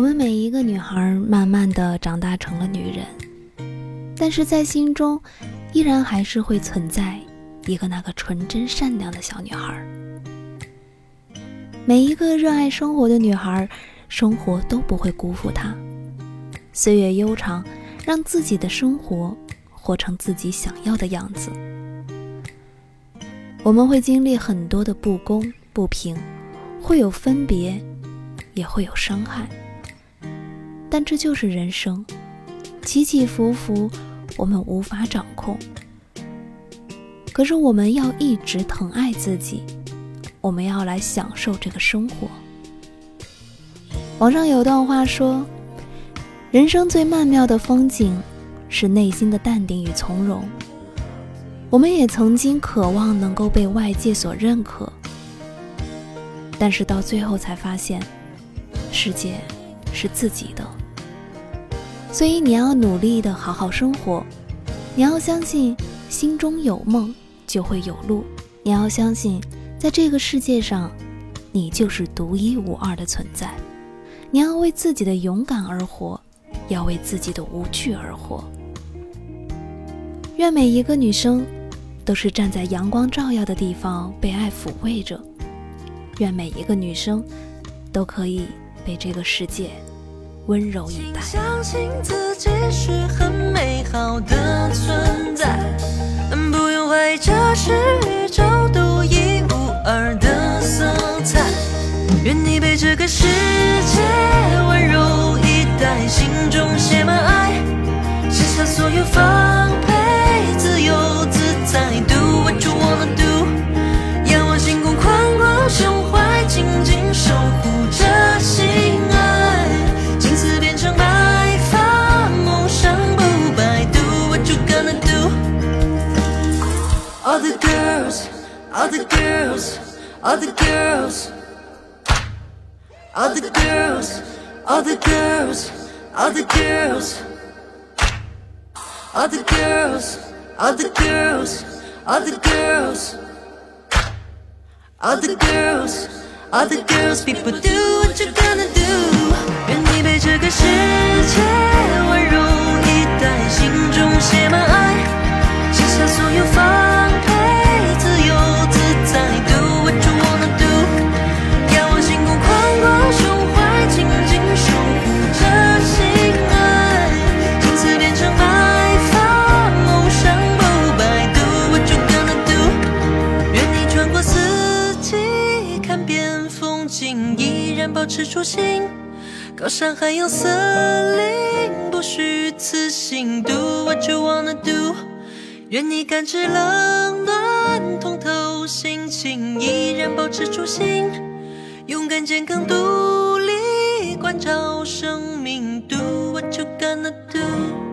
我们每一个女孩慢慢的长大成了女人，但是在心中依然还是会存在一个那个纯真善良的小女孩。每一个热爱生活的女孩，生活都不会辜负她。岁月悠长，让自己的生活活成自己想要的样子。我们会经历很多的不公不平，会有分别，也会有伤害。这就是人生，起起伏伏，我们无法掌控。可是我们要一直疼爱自己，我们要来享受这个生活。网上有段话说。人生最曼妙的风景，是内心的淡定与从容。我们也曾经渴望能够被外界所认可，但是到最后才发现，世界是自己的。所以你要努力的好好生活，你要相信心中有梦就会有路，你要相信在这个世界上，你就是独一无二的存在。你要为自己的勇敢而活。要为自己的无惧而活。愿每一个女生都是站在阳光照耀的地方被爱抚慰着。愿每一个女生都可以被这个世界温柔以待。相信自己是很美好的存在，不用怀疑这是宇宙独一无二的色彩。愿你被这个世界温柔以待。心中 All the girls, all the girls, all the girls, all the girls, all the girls. All the girls, all the girls, all the girls, all the girls, all the girls, all the girls, people do what you're gonna do。愿你被这个世界温柔 保持初心，高山海洋森林，不虚此行。Do what you wanna do，愿你感知冷暖，通透心情，依然保持初心，勇敢健康独立，关照生命。Do what you gonna do。